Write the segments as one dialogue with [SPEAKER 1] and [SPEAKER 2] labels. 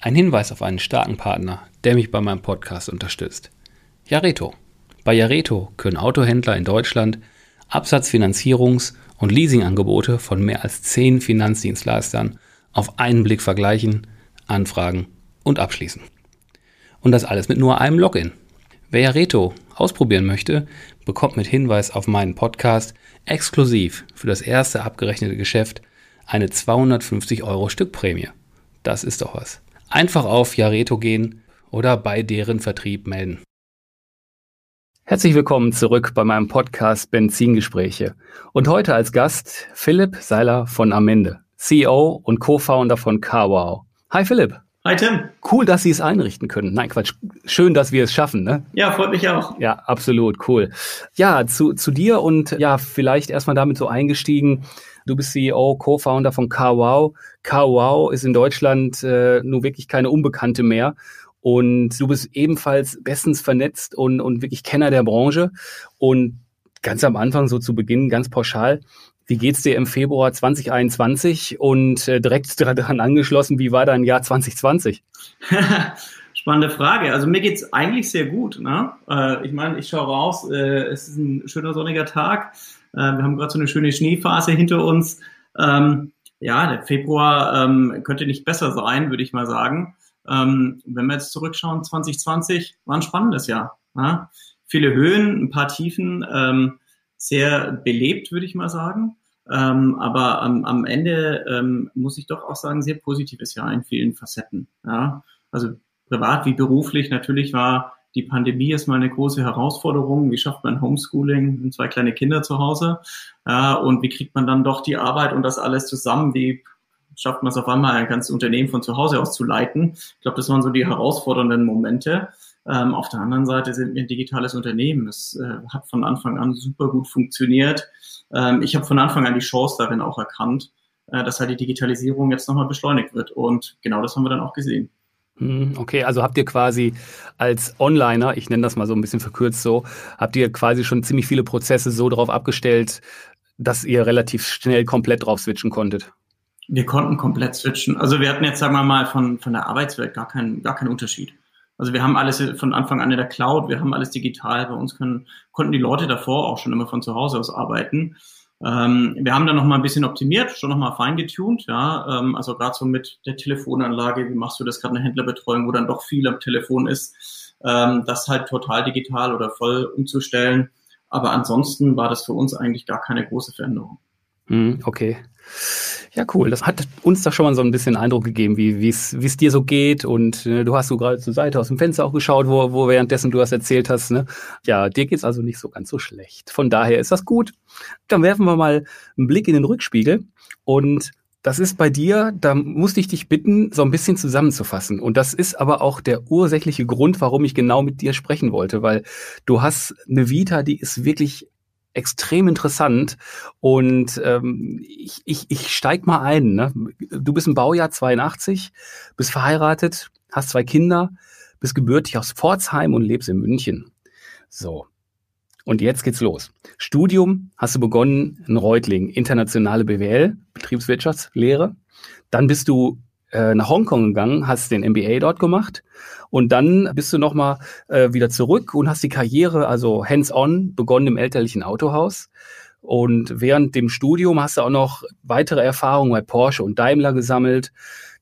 [SPEAKER 1] ein Hinweis auf einen starken Partner, der mich bei meinem Podcast unterstützt. Jareto. Bei Jareto können Autohändler in Deutschland Absatzfinanzierungs- und Leasingangebote von mehr als zehn Finanzdienstleistern auf einen Blick vergleichen, anfragen und abschließen. Und das alles mit nur einem Login. Wer Jareto ausprobieren möchte, bekommt mit Hinweis auf meinen Podcast exklusiv für das erste abgerechnete Geschäft eine 250 Euro Stückprämie. Das ist doch was. Einfach auf Jareto gehen oder bei deren Vertrieb melden. Herzlich willkommen zurück bei meinem Podcast Benzingespräche. Und heute als Gast Philipp Seiler von Amende, CEO und Co-Founder von CarWow. Hi Philipp.
[SPEAKER 2] Hi Tim.
[SPEAKER 1] Cool, dass Sie es einrichten können. Nein, Quatsch. Schön, dass wir es schaffen, ne?
[SPEAKER 2] Ja, freut mich auch.
[SPEAKER 1] Ja, absolut, cool. Ja, zu, zu dir und ja, vielleicht erstmal damit so eingestiegen. Du bist CEO, Co-Founder von CarWow. CarWow ist in Deutschland äh, nur wirklich keine Unbekannte mehr. Und du bist ebenfalls bestens vernetzt und, und wirklich Kenner der Branche. Und ganz am Anfang, so zu Beginn, ganz pauschal, wie geht's dir im Februar 2021 und äh, direkt daran angeschlossen, wie war dein Jahr 2020?
[SPEAKER 2] Spannende Frage. Also mir geht's eigentlich sehr gut. Ne? Äh, ich meine, ich schaue raus, äh, es ist ein schöner sonniger Tag. Äh, wir haben gerade so eine schöne Schneephase hinter uns. Ähm, ja, der Februar ähm, könnte nicht besser sein, würde ich mal sagen. Ähm, wenn wir jetzt zurückschauen, 2020 war ein spannendes Jahr. Ne? Viele Höhen, ein paar Tiefen, ähm, sehr belebt, würde ich mal sagen. Ähm, aber am, am Ende ähm, muss ich doch auch sagen, sehr positives Jahr in vielen Facetten. Ja? Also privat wie beruflich natürlich war die Pandemie erstmal eine große Herausforderung. Wie schafft man Homeschooling? und zwei kleine Kinder zu Hause. Ja, und wie kriegt man dann doch die Arbeit und das alles zusammen? Wie schafft man es auf einmal, ein ganzes Unternehmen von zu Hause aus zu leiten? Ich glaube, das waren so die herausfordernden Momente. Ähm, auf der anderen Seite sind wir ein digitales Unternehmen. Es äh, hat von Anfang an super gut funktioniert ähm, ich habe von Anfang an die Chance darin auch erkannt, äh, dass halt die Digitalisierung jetzt nochmal beschleunigt wird. Und genau das haben wir dann auch gesehen.
[SPEAKER 1] Hm, okay, also habt ihr quasi als Onliner, ich nenne das mal so ein bisschen verkürzt so, habt ihr quasi schon ziemlich viele Prozesse so drauf abgestellt, dass ihr relativ schnell komplett drauf switchen konntet?
[SPEAKER 2] Wir konnten komplett switchen. Also wir hatten jetzt, sagen wir mal, von, von der Arbeitswelt gar keinen, gar keinen Unterschied. Also wir haben alles von Anfang an in der Cloud, wir haben alles digital. Bei uns können, konnten die Leute davor auch schon immer von zu Hause aus arbeiten. Ähm, wir haben dann noch mal ein bisschen optimiert, schon noch mal feingetuned, ja. Ähm, also gerade so mit der Telefonanlage, wie machst du das gerade eine Händlerbetreuung, wo dann doch viel am Telefon ist, ähm, das halt total digital oder voll umzustellen. Aber ansonsten war das für uns eigentlich gar keine große Veränderung.
[SPEAKER 1] Hm, okay. Ja, cool. Das hat uns da schon mal so ein bisschen Eindruck gegeben, wie es dir so geht. Und äh, du hast so gerade zur Seite aus dem Fenster auch geschaut, wo, wo währenddessen du das erzählt hast. Ne? Ja, dir geht's also nicht so ganz so schlecht. Von daher ist das gut. Dann werfen wir mal einen Blick in den Rückspiegel. Und das ist bei dir, da musste ich dich bitten, so ein bisschen zusammenzufassen. Und das ist aber auch der ursächliche Grund, warum ich genau mit dir sprechen wollte, weil du hast eine Vita, die ist wirklich extrem interessant und ähm, ich, ich, ich steig mal ein. Ne? Du bist im Baujahr 82, bist verheiratet, hast zwei Kinder, bist gebürtig aus Pforzheim und lebst in München. So. Und jetzt geht's los. Studium hast du begonnen in Reutling, internationale BWL, Betriebswirtschaftslehre. Dann bist du äh, nach Hongkong gegangen, hast den MBA dort gemacht und dann bist du nochmal äh, wieder zurück und hast die Karriere, also hands-on, begonnen im elterlichen Autohaus. Und während dem Studium hast du auch noch weitere Erfahrungen bei Porsche und Daimler gesammelt.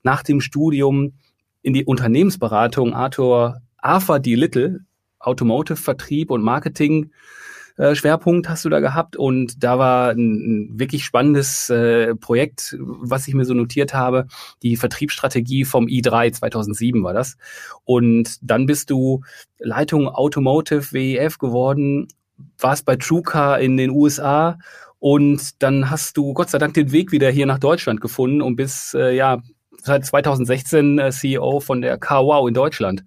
[SPEAKER 1] Nach dem Studium in die Unternehmensberatung Arthur Arthur D. Little, Automotive Vertrieb und Marketing äh, Schwerpunkt hast du da gehabt und da war ein, wirklich spannendes äh, Projekt, was ich mir so notiert habe, die Vertriebsstrategie vom i3 2007 war das und dann bist du Leitung Automotive WEF geworden, warst bei TrueCar in den USA und dann hast du Gott sei Dank den Weg wieder hier nach Deutschland gefunden und bist äh, ja seit 2016 äh, CEO von der CarWow in Deutschland.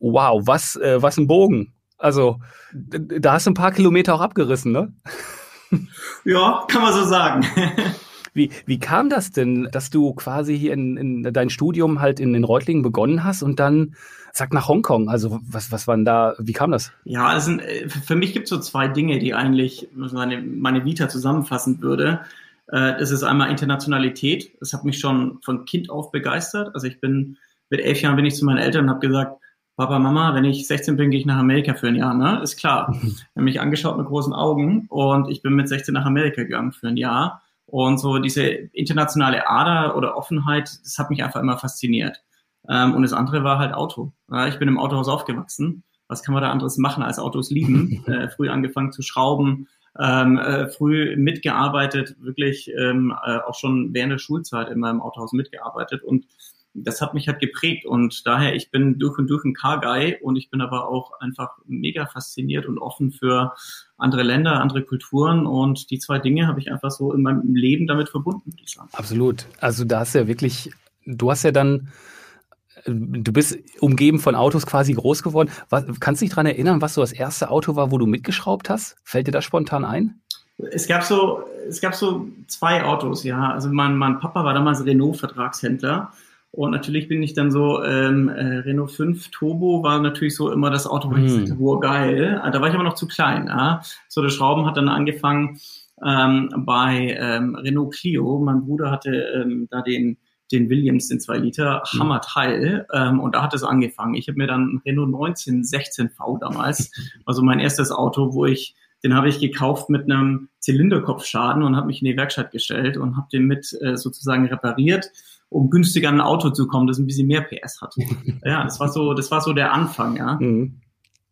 [SPEAKER 1] Wow, was, äh, was ein Bogen. Also, da hast du ein paar Kilometer auch abgerissen, ne?
[SPEAKER 2] Ja, kann man so sagen.
[SPEAKER 1] Wie, wie kam das denn, dass du quasi hier in, in dein Studium halt in, in Reutlingen begonnen hast und dann sag nach Hongkong? Also was, was waren da, wie kam das?
[SPEAKER 2] Ja, also für mich gibt es so zwei Dinge, die eigentlich meine, meine Vita zusammenfassen würde. Äh, das ist einmal Internationalität. Das hat mich schon von Kind auf begeistert. Also ich bin, mit elf Jahren bin ich zu meinen Eltern und habe gesagt, Papa, Mama, wenn ich 16 bin, gehe ich nach Amerika für ein Jahr, ne? Ist klar. haben mich angeschaut mit großen Augen und ich bin mit 16 nach Amerika gegangen für ein Jahr. Und so diese internationale Ader oder Offenheit, das hat mich einfach immer fasziniert. Ähm, und das andere war halt Auto. ich bin im Autohaus aufgewachsen. Was kann man da anderes machen als Autos lieben? äh, früh angefangen zu schrauben, ähm, äh, früh mitgearbeitet, wirklich ähm, äh, auch schon während der Schulzeit in meinem Autohaus mitgearbeitet. Und das hat mich halt geprägt und daher, ich bin durch und durch ein Car-Guy und ich bin aber auch einfach mega fasziniert und offen für andere Länder, andere Kulturen und die zwei Dinge habe ich einfach so in meinem Leben damit verbunden, würde
[SPEAKER 1] ich sagen. Absolut. Also da hast du ja wirklich, du hast ja dann du bist umgeben von Autos quasi groß geworden. Was, kannst du dich daran erinnern, was so das erste Auto war, wo du mitgeschraubt hast? Fällt dir das spontan ein?
[SPEAKER 2] Es gab so, es gab so zwei Autos, ja. Also mein, mein Papa war damals Renault-Vertragshändler und natürlich bin ich dann so, ähm, äh, Renault 5 Turbo war natürlich so immer das Auto, wo ich hm. sagte, wow, geil. Ah, da war ich aber noch zu klein. Ja? So, der Schrauben hat dann angefangen ähm, bei ähm, Renault Clio. Mein Bruder hatte ähm, da den, den Williams, den 2 Liter, hm. Hammerteil. Ähm, und da hat es angefangen. Ich habe mir dann Renault 1916V damals, also mein erstes Auto, wo ich den habe ich gekauft mit einem Zylinderkopfschaden und habe mich in die Werkstatt gestellt und habe den mit äh, sozusagen repariert um günstiger an ein Auto zu kommen, das ein bisschen mehr PS hat. ja, das war so, das war so der Anfang, ja. Mhm.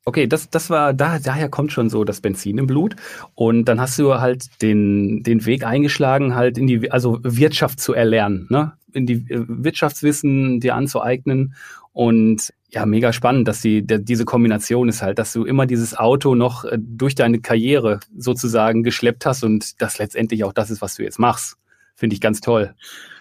[SPEAKER 1] Okay, das, das war, da, daher kommt schon so das Benzin im Blut. Und dann hast du halt den, den Weg eingeschlagen, halt in die, also Wirtschaft zu erlernen, ne? In die äh, Wirtschaftswissen dir anzueignen. Und ja, mega spannend, dass die, der, diese Kombination ist halt, dass du immer dieses Auto noch äh, durch deine Karriere sozusagen geschleppt hast und das letztendlich auch das ist, was du jetzt machst. Finde ich ganz toll.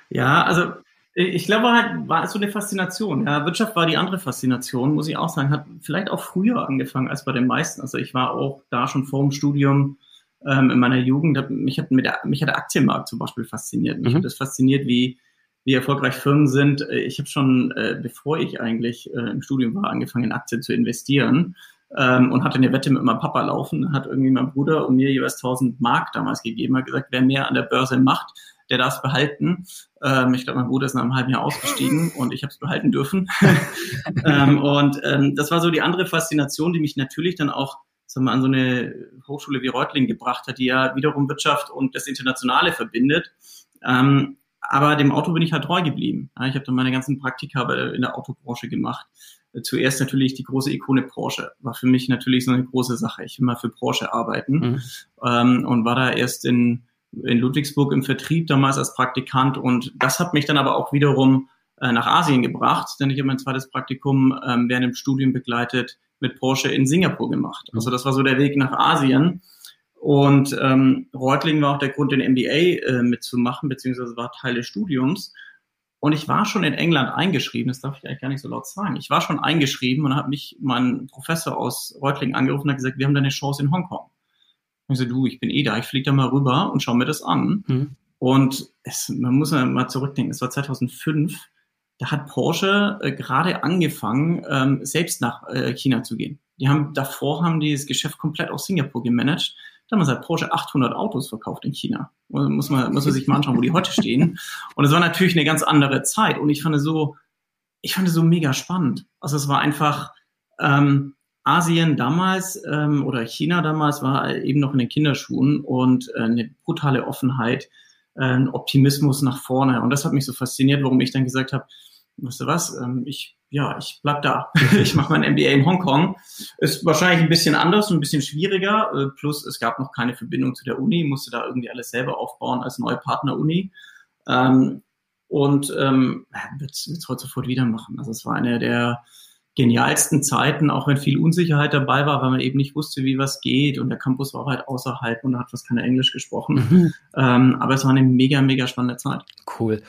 [SPEAKER 2] Ja, also ich glaube, halt war es so eine Faszination. Ja, Wirtschaft war die andere Faszination, muss ich auch sagen. Hat vielleicht auch früher angefangen als bei den meisten. Also ich war auch da schon vor dem Studium ähm, in meiner Jugend. Mich hat, mit der, mich hat der Aktienmarkt zum Beispiel fasziniert. Mich mhm. hat das fasziniert, wie, wie erfolgreich Firmen sind. Ich habe schon, äh, bevor ich eigentlich äh, im Studium war, angefangen in Aktien zu investieren. Ähm, und hatte eine Wette mit meinem Papa laufen, hat irgendwie mein Bruder und mir jeweils 1000 Mark damals gegeben, hat gesagt, wer mehr an der Börse macht, der darf es behalten. Ähm, ich glaube, mein Bruder ist nach einem halben Jahr ausgestiegen und ich habe es behalten dürfen. ähm, und ähm, das war so die andere Faszination, die mich natürlich dann auch sagen wir, an so eine Hochschule wie Reutlingen gebracht hat, die ja wiederum Wirtschaft und das Internationale verbindet. Ähm, aber dem Auto bin ich halt treu geblieben. Ja, ich habe dann meine ganzen Praktika in der Autobranche gemacht. Zuerst natürlich die große Ikone Porsche. War für mich natürlich so eine große Sache. Ich will mal für Porsche arbeiten mhm. ähm, und war da erst in in Ludwigsburg im Vertrieb damals als Praktikant und das hat mich dann aber auch wiederum äh, nach Asien gebracht, denn ich habe mein zweites Praktikum ähm, während dem Studium begleitet mit Porsche in Singapur gemacht. Also das war so der Weg nach Asien. Und ähm, Reutling war auch der Grund, den MBA äh, mitzumachen, beziehungsweise war Teil des Studiums. Und ich war schon in England eingeschrieben, das darf ich eigentlich gar nicht so laut sagen. Ich war schon eingeschrieben und hat mich mein Professor aus Reutling angerufen und hat gesagt, wir haben da eine Chance in Hongkong. Ich so, du, ich bin eh da, ich fliege da mal rüber und schau mir das an. Mhm. Und es, man muss mal zurückdenken, es war 2005, da hat Porsche äh, gerade angefangen, ähm, selbst nach äh, China zu gehen. Die haben davor haben die das Geschäft komplett aus Singapur gemanagt. Damals hat Porsche 800 Autos verkauft in China. Muss man, muss man sich mal anschauen, wo die heute stehen. Und es war natürlich eine ganz andere Zeit. Und ich fand es so, ich fand es so mega spannend. Also es war einfach, ähm, Asien damals ähm, oder China damals war eben noch in den Kinderschuhen und äh, eine brutale Offenheit, äh, ein Optimismus nach vorne. Und das hat mich so fasziniert, warum ich dann gesagt habe, weißt du was, ähm, ich, ja, ich bleib da. ich mache mein MBA in Hongkong. Ist wahrscheinlich ein bisschen anders und ein bisschen schwieriger. Äh, plus es gab noch keine Verbindung zu der Uni, musste da irgendwie alles selber aufbauen als neue Partner-Uni. Ähm, und ähm, wird es heute sofort wieder machen. Also es war eine der genialsten Zeiten, auch wenn viel Unsicherheit dabei war, weil man eben nicht wusste, wie was geht und der Campus war halt außerhalb und da hat fast keiner Englisch gesprochen. Mhm. Ähm, aber es war eine mega, mega spannende Zeit.
[SPEAKER 1] Cool.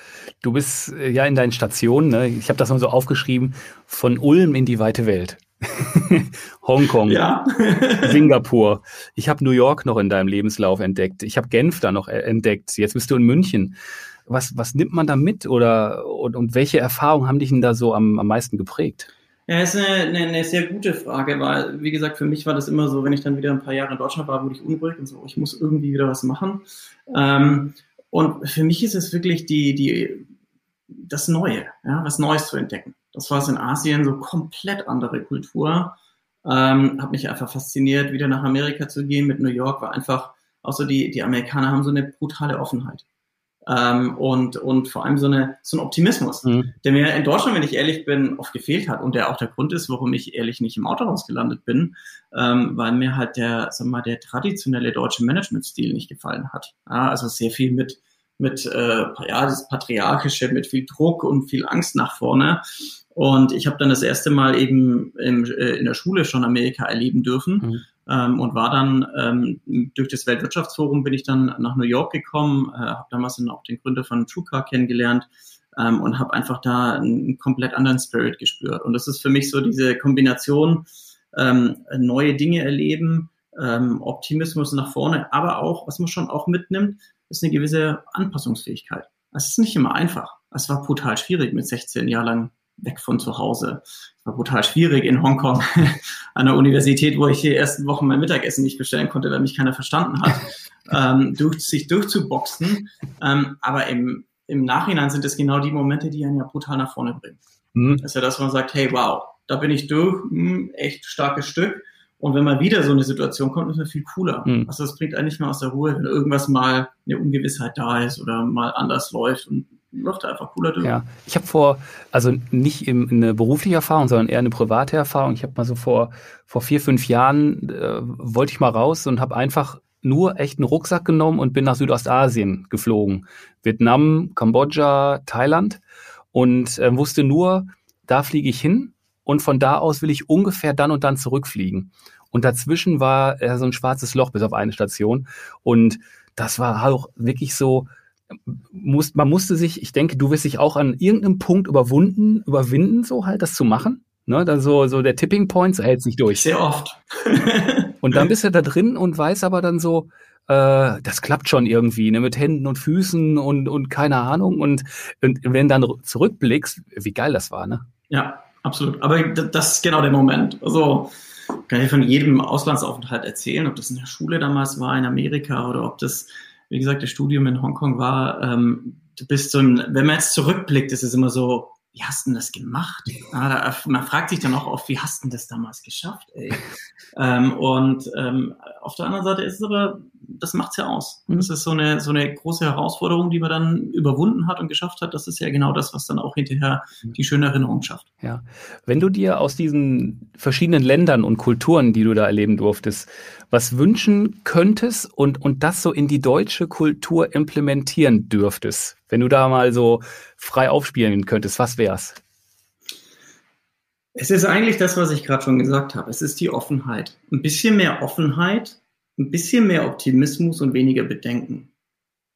[SPEAKER 1] Du bist äh, ja in deinen Stationen, ne? ich habe das mal so aufgeschrieben, von Ulm in die weite Welt. Hongkong, ja. Singapur. Ich habe New York noch in deinem Lebenslauf entdeckt. Ich habe Genf da noch äh, entdeckt. Jetzt bist du in München. Was, was nimmt man da mit oder und, und welche Erfahrungen haben dich denn da so am, am meisten geprägt?
[SPEAKER 2] Ja, ist eine, eine, eine sehr gute Frage, weil, wie gesagt, für mich war das immer so, wenn ich dann wieder ein paar Jahre in Deutschland war, wurde ich unruhig und so, ich muss irgendwie wieder was machen. Ähm, und für mich ist es wirklich die, die, das Neue, ja, was Neues zu entdecken. Das war es in Asien, so komplett andere Kultur. Ähm, hat mich einfach fasziniert, wieder nach Amerika zu gehen. Mit New York war einfach auch so, die, die Amerikaner haben so eine brutale Offenheit. Ähm, und, und vor allem so, eine, so ein Optimismus, mhm. der mir in Deutschland, wenn ich ehrlich bin, oft gefehlt hat und der auch der Grund ist, warum ich ehrlich nicht im Autohaus gelandet bin, ähm, weil mir halt der, sag mal, der traditionelle deutsche Managementstil nicht gefallen hat. Ja, also sehr viel mit mit äh, ja das patriarchische, mit viel Druck und viel Angst nach vorne. Und ich habe dann das erste Mal eben im, äh, in der Schule schon Amerika erleben dürfen. Mhm ähm, und war dann ähm, durch das Weltwirtschaftsforum bin ich dann nach New York gekommen, äh, habe damals dann auch den Gründer von TrueCar kennengelernt ähm, und habe einfach da einen komplett anderen Spirit gespürt. Und das ist für mich so diese Kombination ähm, neue Dinge erleben, ähm, Optimismus nach vorne, aber auch, was man schon auch mitnimmt, ist eine gewisse Anpassungsfähigkeit. Es ist nicht immer einfach. Es war brutal schwierig mit 16 Jahren lang weg von zu Hause. Es war brutal schwierig in Hongkong an der Universität, wo ich die ersten Wochen mein Mittagessen nicht bestellen konnte, weil mich keiner verstanden hat, ähm, durch, sich durchzuboxen. Ähm, aber im, im Nachhinein sind es genau die Momente, die einen ja brutal nach vorne bringen. Mhm. Das ist ja das, wo man sagt, hey, wow, da bin ich durch, hm, echt starkes Stück. Und wenn mal wieder so eine Situation kommt, ist es viel cooler. Mhm. Also das bringt eigentlich mal aus der Ruhe, wenn irgendwas mal eine Ungewissheit da ist oder mal anders läuft und läuft einfach cooler durch.
[SPEAKER 1] Ja, ich habe vor, also nicht im, eine berufliche Erfahrung, sondern eher eine private Erfahrung. Ich habe mal so vor, vor vier, fünf Jahren, äh, wollte ich mal raus und habe einfach nur echt einen Rucksack genommen und bin nach Südostasien geflogen. Vietnam, Kambodscha, Thailand und äh, wusste nur, da fliege ich hin und von da aus will ich ungefähr dann und dann zurückfliegen. Und dazwischen war äh, so ein schwarzes Loch bis auf eine Station und das war auch wirklich so, muss, man musste sich, ich denke, du wirst dich auch an irgendeinem Punkt überwunden, überwinden, so halt, das zu machen. Ne, dann so, so der Tipping Point so hält sich durch.
[SPEAKER 2] Sehr oft.
[SPEAKER 1] und dann bist du da drin und weißt aber dann so, äh, das klappt schon irgendwie, ne, mit Händen und Füßen und, und keine Ahnung. Und, und wenn dann zurückblickst, wie geil das war, ne?
[SPEAKER 2] Ja, absolut. Aber das ist genau der Moment. Also, kann ich von jedem Auslandsaufenthalt erzählen, ob das in der Schule damals war, in Amerika oder ob das wie gesagt, das Studium in Hongkong war, ähm, du bist so ein, wenn man jetzt zurückblickt, ist es immer so, wie hast du denn das gemacht? Ah, man fragt sich dann auch oft, wie hast du denn das damals geschafft? Ähm, und ähm, auf der anderen Seite ist es aber, das macht's ja aus. Mhm. Das ist so eine, so eine große Herausforderung, die man dann überwunden hat und geschafft hat. Das ist ja genau das, was dann auch hinterher mhm. die schöne Erinnerung schafft.
[SPEAKER 1] Ja. Wenn du dir aus diesen verschiedenen Ländern und Kulturen, die du da erleben durftest, was wünschen könntest und, und das so in die deutsche Kultur implementieren dürftest, wenn du da mal so frei aufspielen könntest, was wär's?
[SPEAKER 2] Es ist eigentlich das, was ich gerade schon gesagt habe. Es ist die Offenheit. Ein bisschen mehr Offenheit, ein bisschen mehr Optimismus und weniger Bedenken.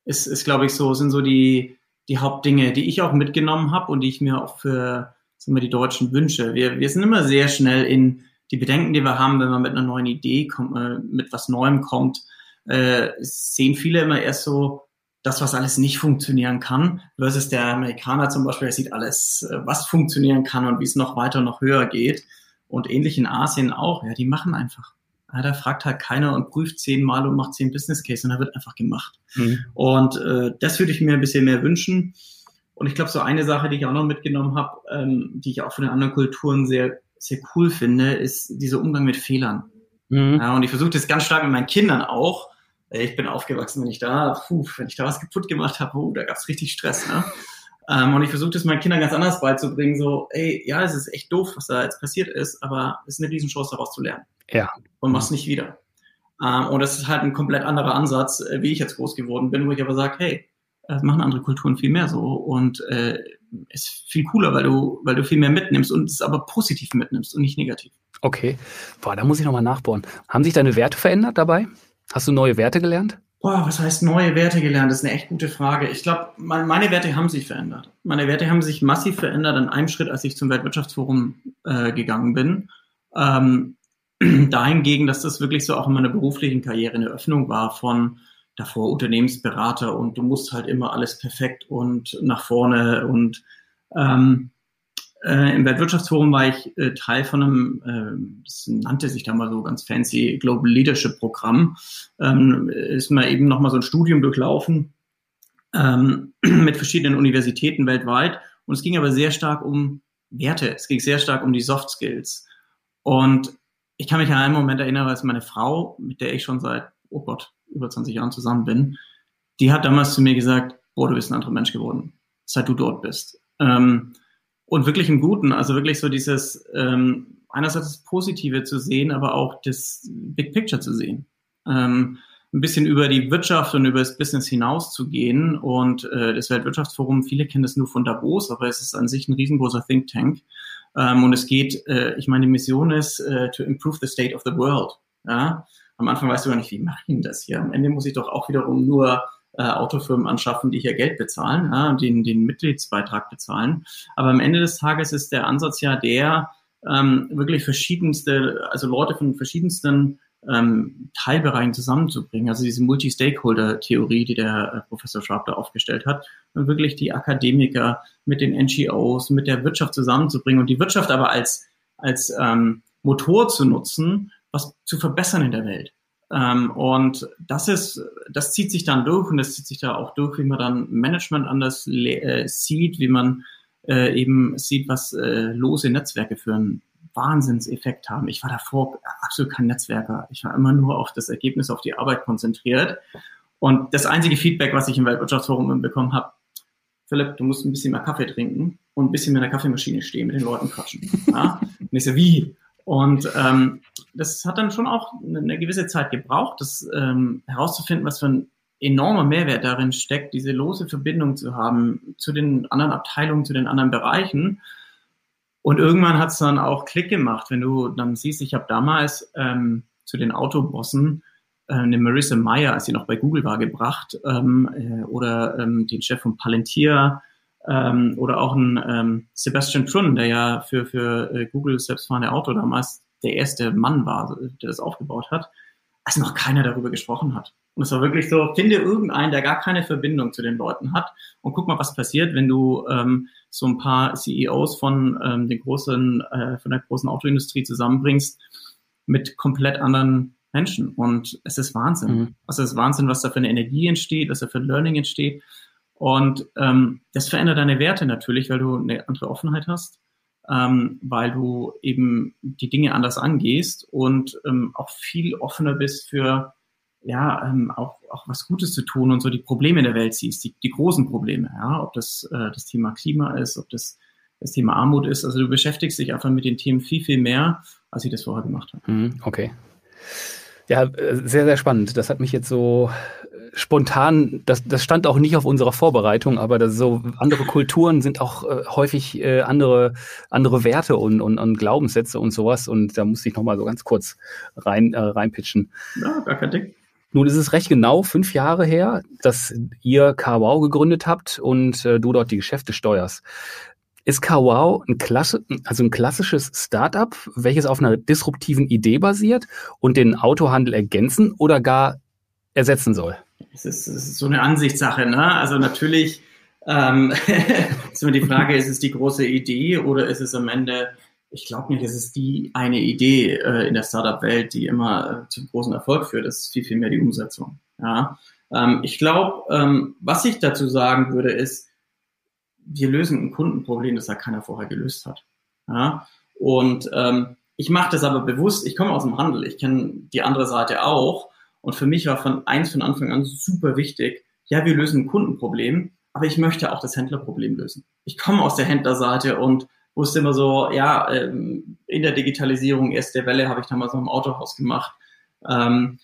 [SPEAKER 2] Ist, ist glaube ich, so, sind so die, die Hauptdinge, die ich auch mitgenommen habe und die ich mir auch für wir, die Deutschen wünsche. Wir, wir sind immer sehr schnell in die Bedenken, die wir haben, wenn man mit einer neuen Idee kommt, äh, mit was Neuem kommt, äh, sehen viele immer erst so, das, was alles nicht funktionieren kann, versus der Amerikaner zum Beispiel, der sieht alles, äh, was funktionieren kann und wie es noch weiter, noch höher geht. Und ähnlich in Asien auch, ja, die machen einfach. Ja, da fragt halt keiner und prüft zehnmal und macht zehn Business Case und da wird einfach gemacht. Mhm. Und äh, das würde ich mir ein bisschen mehr wünschen. Und ich glaube, so eine Sache, die ich auch noch mitgenommen habe, ähm, die ich auch von den anderen Kulturen sehr, sehr cool finde, ist dieser Umgang mit Fehlern. Mhm. Ja, und ich versuche das ganz stark mit meinen Kindern auch, ich bin aufgewachsen, wenn ich da, puh, wenn ich da was kaputt gemacht habe, oh, da gab's richtig Stress. Ne? Ähm, und ich versuche das meinen Kindern ganz anders beizubringen, so, ey, ja, es ist echt doof, was da jetzt passiert ist, aber es ist eine Riesenchance, daraus zu lernen.
[SPEAKER 1] Ja.
[SPEAKER 2] Und mach's nicht wieder. Ähm, und das ist halt ein komplett anderer Ansatz, äh, wie ich jetzt groß geworden bin, wo ich aber sage, hey, Das machen andere Kulturen viel mehr so und äh, ist viel cooler, weil du, weil du viel mehr mitnimmst und es aber positiv mitnimmst und nicht negativ.
[SPEAKER 1] Okay. Boah, da muss ich nochmal nachbohren. Haben sich deine Werte verändert dabei? Hast du neue Werte gelernt?
[SPEAKER 2] Boah, was heißt neue Werte gelernt? Das ist eine echt gute Frage. Ich glaube, meine Werte haben sich verändert. Meine Werte haben sich massiv verändert an einem Schritt, als ich zum Weltwirtschaftsforum äh, gegangen bin. Ähm, dahingegen, dass das wirklich so auch in meiner beruflichen Karriere eine Öffnung war von davor Unternehmensberater und du musst halt immer alles perfekt und nach vorne und ähm, äh, Im Weltwirtschaftsforum war ich äh, Teil von einem, äh, das nannte sich da mal so ganz fancy Global Leadership Programm. Ähm, ist mal eben nochmal so ein Studium durchlaufen ähm, mit verschiedenen Universitäten weltweit. Und es ging aber sehr stark um Werte. Es ging sehr stark um die Soft Skills. Und ich kann mich an einen Moment erinnern, als meine Frau, mit der ich schon seit, oh Gott, über 20 Jahren zusammen bin, die hat damals zu mir gesagt, boah, du bist ein anderer Mensch geworden, seit du dort bist. Ähm, und wirklich im Guten, also wirklich so dieses, ähm, einerseits das Positive zu sehen, aber auch das Big Picture zu sehen. Ähm, ein bisschen über die Wirtschaft und über das Business hinaus zu gehen. Und äh, das Weltwirtschaftsforum, viele kennen das nur von Davos, aber es ist an sich ein riesengroßer Think Tank. Ähm, und es geht, äh, ich meine, die Mission ist, äh, to improve the state of the world. Ja? Am Anfang weißt du gar nicht, wie mache ich denn das hier? Am Ende muss ich doch auch wiederum nur äh, Autofirmen anschaffen, die hier Geld bezahlen, ja, den, den Mitgliedsbeitrag bezahlen. Aber am Ende des Tages ist der Ansatz ja der, ähm, wirklich verschiedenste, also Leute von verschiedensten ähm, Teilbereichen zusammenzubringen. Also diese Multi-Stakeholder-Theorie, die der äh, Professor Schwab da aufgestellt hat, und wirklich die Akademiker mit den NGOs, mit der Wirtschaft zusammenzubringen und die Wirtschaft aber als, als ähm, Motor zu nutzen, was zu verbessern in der Welt. Ähm, und das ist, das zieht sich dann durch und das zieht sich da auch durch, wie man dann Management anders äh, sieht, wie man äh, eben sieht, was äh, lose Netzwerke für einen Wahnsinnseffekt haben. Ich war davor absolut kein Netzwerker. Ich war immer nur auf das Ergebnis, auf die Arbeit konzentriert. Und das einzige Feedback, was ich im Weltwirtschaftsforum bekommen habe, Philipp, du musst ein bisschen mehr Kaffee trinken und ein bisschen in der Kaffeemaschine stehen, mit den Leuten quatschen. Ja? Und ich so, wie? Und ähm, das hat dann schon auch eine gewisse Zeit gebraucht, das ähm, herauszufinden, was für ein enormer Mehrwert darin steckt, diese lose Verbindung zu haben zu den anderen Abteilungen, zu den anderen Bereichen. Und irgendwann hat es dann auch Klick gemacht, wenn du dann siehst, ich habe damals ähm, zu den Autobossen äh, eine Marissa Meyer, als sie noch bei Google war, gebracht ähm, äh, oder ähm, den Chef von Palantir ähm, oder auch ein ähm, Sebastian Trun, der ja für, für äh, Google selbstfahrende Auto damals der erste Mann war, der das aufgebaut hat, als noch keiner darüber gesprochen hat. Und es war wirklich so, finde irgendeinen, der gar keine Verbindung zu den Leuten hat und guck mal, was passiert, wenn du ähm, so ein paar CEOs von ähm, den großen, äh, von der großen Autoindustrie zusammenbringst mit komplett anderen Menschen. Und es ist Wahnsinn. Mhm. Also es ist Wahnsinn, was da für eine Energie entsteht, was da für Learning entsteht. Und ähm, das verändert deine Werte natürlich, weil du eine andere Offenheit hast, ähm, weil du eben die Dinge anders angehst und ähm, auch viel offener bist für ja ähm, auch, auch was Gutes zu tun und so die Probleme in der Welt siehst, die, die großen Probleme, ja, ob das äh, das Thema Klima ist, ob das das Thema Armut ist. Also du beschäftigst dich einfach mit den Themen viel, viel mehr, als ich das vorher gemacht habe.
[SPEAKER 1] Mhm, okay. Ja, äh, sehr, sehr spannend. Das hat mich jetzt so spontan, das, das stand auch nicht auf unserer Vorbereitung, aber das so andere Kulturen sind auch äh, häufig äh, andere andere Werte und, und, und Glaubenssätze und sowas und da musste ich noch mal so ganz kurz rein äh, reinpitchen.
[SPEAKER 2] Ja, gar kein Ding.
[SPEAKER 1] Nun ist es recht genau fünf Jahre her, dass ihr KWOW gegründet habt und äh, du dort die Geschäfte steuerst. Ist KWOW ein, Klasse, also ein klassisches Startup, welches auf einer disruptiven Idee basiert und den Autohandel ergänzen oder gar ersetzen soll?
[SPEAKER 2] es ist, es ist so eine Ansichtssache. Ne? Also natürlich ähm, ist immer die Frage, ist es die große Idee oder ist es am Ende, ich glaube nicht, es ist die eine Idee äh, in der Startup-Welt, die immer äh, zum großen Erfolg führt. Das ist viel, viel mehr die Umsetzung. Ja? Ähm, ich glaube, ähm, was ich dazu sagen würde, ist, wir lösen ein Kundenproblem, das ja keiner vorher gelöst hat. Ja? Und ähm, ich mache das aber bewusst, ich komme aus dem Handel, ich kenne die andere Seite auch und für mich war von eins von Anfang an super wichtig, ja, wir lösen ein Kundenproblem, aber ich möchte auch das Händlerproblem lösen. Ich komme aus der Händlerseite und wusste immer so, ja, ähm, in der Digitalisierung erste Welle habe ich damals noch im Autohaus gemacht. Ähm,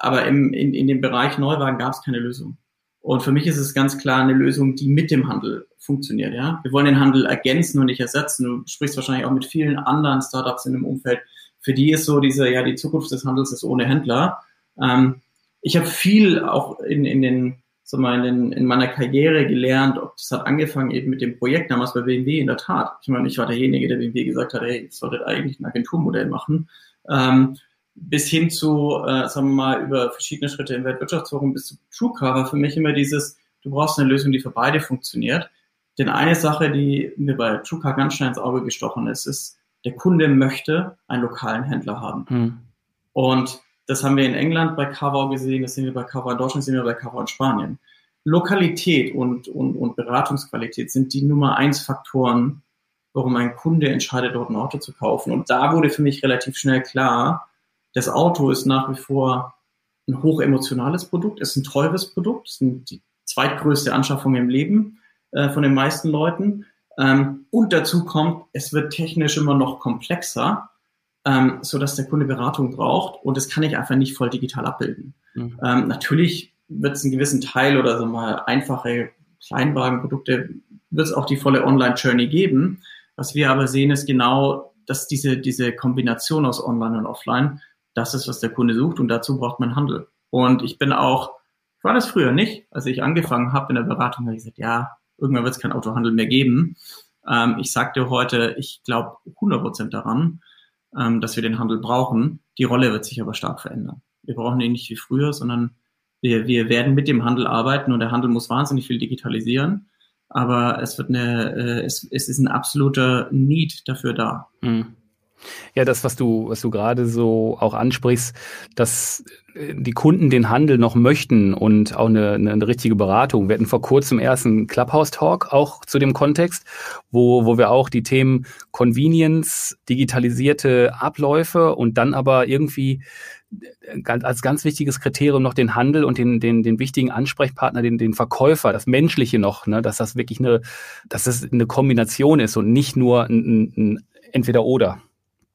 [SPEAKER 2] aber im, in, in dem Bereich Neuwagen gab es keine Lösung. Und für mich ist es ganz klar eine Lösung, die mit dem Handel funktioniert. Ja, wir wollen den Handel ergänzen und nicht ersetzen. Du sprichst wahrscheinlich auch mit vielen anderen Startups in dem Umfeld. Für die ist so diese, ja, die Zukunft des Handels ist ohne Händler. Ähm, ich habe viel auch in, in den, sag mal, in, in meiner Karriere gelernt. Ob das hat angefangen eben mit dem Projekt damals bei BMW in der Tat. Ich meine, ich war derjenige, der BMW gesagt hat, hey, jetzt solltet eigentlich ein Agenturmodell machen. Ähm, bis hin zu, äh, sagen wir mal, über verschiedene Schritte im Weltwirtschaftsforum bis zu TrueCar war für mich immer dieses, du brauchst eine Lösung, die für beide funktioniert. Denn eine Sache, die mir bei TrueCar ganz schnell ins Auge gestochen ist, ist, der Kunde möchte einen lokalen Händler haben. Hm. Und das haben wir in England bei Carvau gesehen, das sehen wir bei Carvau in Deutschland, das sehen wir bei Carvau in Spanien. Lokalität und, und, und Beratungsqualität sind die Nummer eins Faktoren, warum ein Kunde entscheidet, dort ein Auto zu kaufen. Und da wurde für mich relativ schnell klar, das Auto ist nach wie vor ein hochemotionales Produkt, ist ein teures Produkt, ist die zweitgrößte Anschaffung im Leben äh, von den meisten Leuten. Ähm, und dazu kommt, es wird technisch immer noch komplexer, ähm, so dass der Kunde Beratung braucht und das kann ich einfach nicht voll digital abbilden. Mhm. Ähm, natürlich wird es einen gewissen Teil oder so mal einfache Kleinwagenprodukte wird es auch die volle Online-Journey geben. Was wir aber sehen, ist genau, dass diese, diese Kombination aus Online und Offline das ist, was der Kunde sucht und dazu braucht man Handel. Und ich bin auch, ich war das früher nicht, als ich angefangen habe in der Beratung, habe ich gesagt, ja, irgendwann wird es kein Autohandel mehr geben. Ähm, ich sagte heute, ich glaube 100 Prozent daran, ähm, dass wir den Handel brauchen. Die Rolle wird sich aber stark verändern. Wir brauchen ihn nicht wie früher, sondern wir, wir werden mit dem Handel arbeiten und der Handel muss wahnsinnig viel digitalisieren. Aber es wird eine, äh, es, es ist ein absoluter Need dafür da. Mhm.
[SPEAKER 1] Ja, das, was du, was du gerade so auch ansprichst, dass äh, die Kunden den Handel noch möchten und auch eine, eine richtige Beratung. Wir hatten vor kurzem erst einen Clubhouse-Talk auch zu dem Kontext, wo, wo wir auch die Themen Convenience, digitalisierte Abläufe und dann aber irgendwie äh, als ganz wichtiges Kriterium noch den Handel und den, den, den wichtigen Ansprechpartner, den, den Verkäufer, das Menschliche noch, ne, dass das wirklich eine, dass das eine Kombination ist und nicht nur ein, ein entweder oder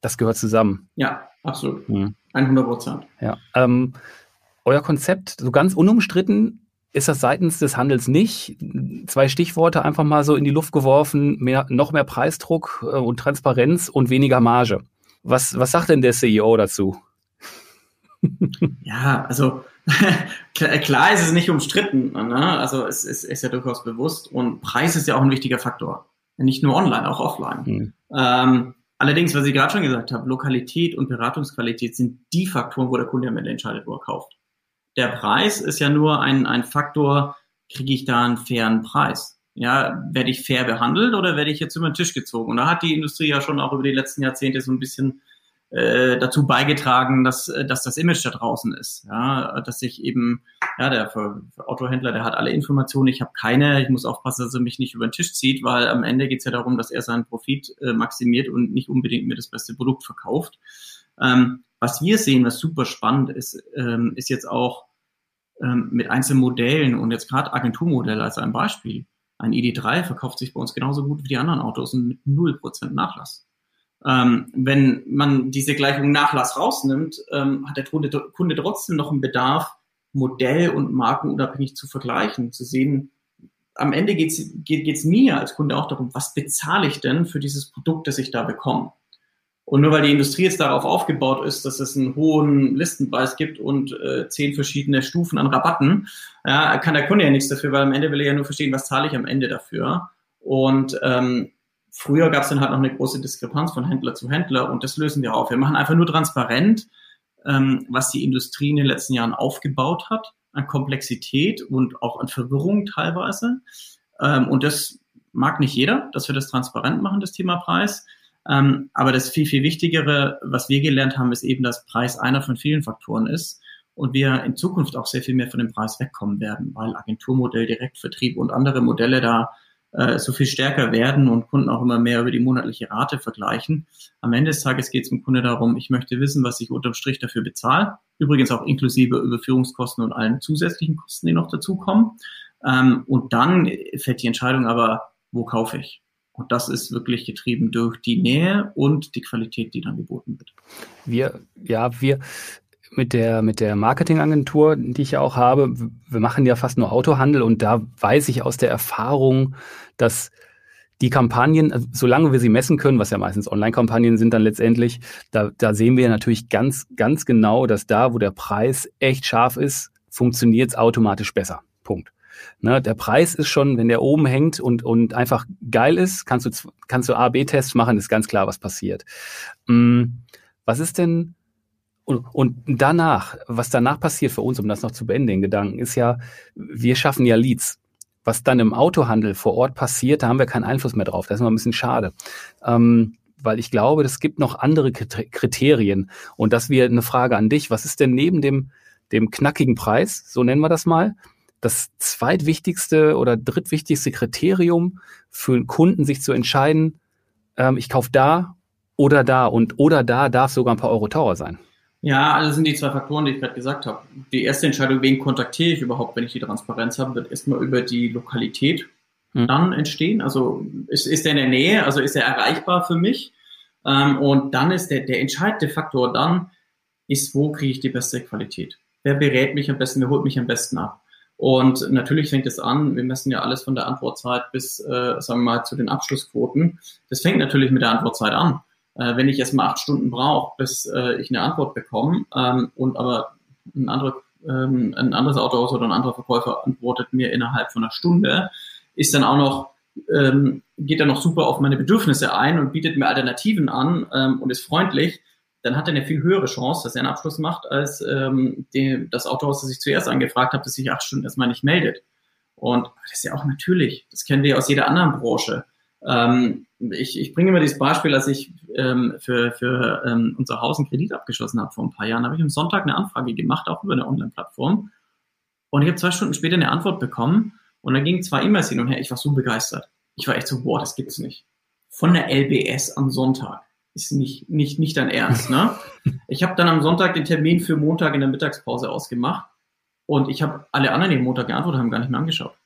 [SPEAKER 1] das gehört zusammen.
[SPEAKER 2] Ja, absolut. Mhm. 100 Prozent.
[SPEAKER 1] Ja. Ähm, euer Konzept, so ganz unumstritten, ist das seitens des Handels nicht. Zwei Stichworte einfach mal so in die Luft geworfen, mehr, noch mehr Preisdruck äh, und Transparenz und weniger Marge. Was, was sagt denn der CEO dazu?
[SPEAKER 2] Ja, also klar ist es nicht umstritten. Ne? Also es ist, ist ja durchaus bewusst und Preis ist ja auch ein wichtiger Faktor. Nicht nur online, auch offline. Hm. Ähm, Allerdings, was ich gerade schon gesagt habe, Lokalität und Beratungsqualität sind die Faktoren, wo der Kunde am Ende entscheidet, wo er kauft. Der Preis ist ja nur ein, ein Faktor, kriege ich da einen fairen Preis? Ja, werde ich fair behandelt oder werde ich jetzt über den Tisch gezogen? Und da hat die Industrie ja schon auch über die letzten Jahrzehnte so ein bisschen äh, dazu beigetragen, dass, äh, dass das Image da draußen ist. Ja, dass ich eben, ja, der Autohändler, der hat alle Informationen, ich habe keine, ich muss aufpassen, dass er mich nicht über den Tisch zieht, weil am Ende geht es ja darum, dass er seinen Profit äh, maximiert und nicht unbedingt mir das beste Produkt verkauft. Ähm, was wir sehen, was super spannend ist, ähm, ist jetzt auch ähm, mit einzelnen Modellen und jetzt gerade Agenturmodelle als ein Beispiel. Ein ID3 verkauft sich bei uns genauso gut wie die anderen Autos und mit 0% Nachlass. Ähm, wenn man diese Gleichung Nachlass rausnimmt, ähm, hat der Kunde, trotzdem noch einen Bedarf, Modell- und markenunabhängig zu vergleichen, zu sehen, am Ende geht's geht geht's mir als Kunde auch darum, was bezahle ich denn für dieses Produkt, das ich da bekomme? Und nur weil die Industrie jetzt darauf aufgebaut ist, dass es einen hohen Listenpreis gibt und äh, zehn verschiedene Stufen an Rabatten, ja, kann der Kunde ja nichts dafür, weil am Ende will er ja nur verstehen, was zahle ich am Ende dafür. Und ähm, Früher gab es dann halt noch eine große Diskrepanz von Händler zu Händler und das lösen wir auf. Wir machen einfach nur transparent, ähm, was die Industrie in den letzten Jahren aufgebaut hat, an Komplexität und auch an Verwirrung teilweise. Ähm, und das mag nicht jeder, dass wir das transparent machen, das Thema Preis. Ähm, aber das viel, viel Wichtigere, was wir gelernt haben, ist eben, dass Preis einer von vielen Faktoren ist und wir in Zukunft auch sehr viel mehr von dem Preis wegkommen werden, weil Agenturmodell, Direktvertrieb und andere Modelle da äh, so viel stärker werden und Kunden auch immer mehr über die monatliche Rate vergleichen. Am Ende des Tages geht es dem Kunde darum, ich möchte wissen, was ich unterm Strich dafür bezahle. Übrigens auch inklusive Überführungskosten und allen zusätzlichen Kosten, die noch dazukommen. Ähm, und dann fällt die Entscheidung aber, wo kaufe ich? Und das ist wirklich getrieben durch die Nähe und die Qualität, die dann geboten wird.
[SPEAKER 1] Wir, ja, wir, mit der, mit der Marketingagentur, die ich ja auch habe, wir machen ja fast nur Autohandel und da weiß ich aus der Erfahrung, dass die Kampagnen, also solange wir sie messen können, was ja meistens Online-Kampagnen sind dann letztendlich, da, da sehen wir natürlich ganz, ganz genau, dass da, wo der Preis echt scharf ist, funktioniert es automatisch besser. Punkt. Ne, der Preis ist schon, wenn der oben hängt und, und einfach geil ist, kannst du, kannst du A-B-Tests machen, ist ganz klar, was passiert. Hm, was ist denn, und, und danach, was danach passiert für uns, um das noch zu beenden, den Gedanken, ist ja, wir schaffen ja Leads. Was dann im Autohandel vor Ort passiert, da haben wir keinen Einfluss mehr drauf. Das ist immer ein bisschen schade. Ähm, weil ich glaube, es gibt noch andere Kriterien. Und das wäre eine Frage an dich. Was ist denn neben dem, dem knackigen Preis, so nennen wir das mal, das zweitwichtigste oder drittwichtigste Kriterium für einen Kunden, sich zu entscheiden, ähm, ich kaufe da oder da und oder da darf sogar ein paar Euro teurer sein?
[SPEAKER 2] Ja, also sind die zwei Faktoren, die ich gerade gesagt habe. Die erste Entscheidung, wen kontaktiere ich überhaupt, wenn ich die Transparenz habe, wird erstmal über die Lokalität hm. dann entstehen. Also ist, ist er in der Nähe, also ist er erreichbar für mich? Ähm, und dann ist der, der entscheidende Faktor dann, ist, wo kriege ich die beste Qualität? Wer berät mich am besten, wer holt mich am besten ab? Und natürlich fängt es an, wir messen ja alles von der Antwortzeit bis, äh, sagen wir mal, zu den Abschlussquoten. Das fängt natürlich mit der Antwortzeit an. Äh, wenn ich erstmal acht Stunden brauche, bis äh, ich eine Antwort bekomme ähm, und aber ein, andere, ähm, ein anderes Autohaus oder ein anderer Verkäufer antwortet mir innerhalb von einer Stunde, ist dann auch noch ähm, geht er noch super auf meine Bedürfnisse ein und bietet mir Alternativen an ähm, und ist freundlich, dann hat er eine viel höhere Chance, dass er einen Abschluss macht, als ähm, die, das Autohaus, das ich zuerst angefragt habe, das sich acht Stunden erstmal nicht meldet. Und das ist ja auch natürlich, das kennen wir aus jeder anderen Branche. Ähm, ich, ich bringe immer dieses Beispiel, als ich ähm, für, für ähm, unser Haus einen Kredit abgeschlossen habe vor ein paar Jahren, habe ich am Sonntag eine Anfrage gemacht, auch über eine Online-Plattform. Und ich habe zwei Stunden später eine Antwort bekommen und dann gingen zwei E-Mails hin und her. Ich war so begeistert. Ich war echt so, boah, das gibt's nicht. Von der LBS am Sonntag ist nicht, nicht, nicht dein Ernst, ne? Ich habe dann am Sonntag den Termin für Montag in der Mittagspause ausgemacht und ich habe alle anderen, die Montag geantwortet haben, gar nicht mehr angeschaut.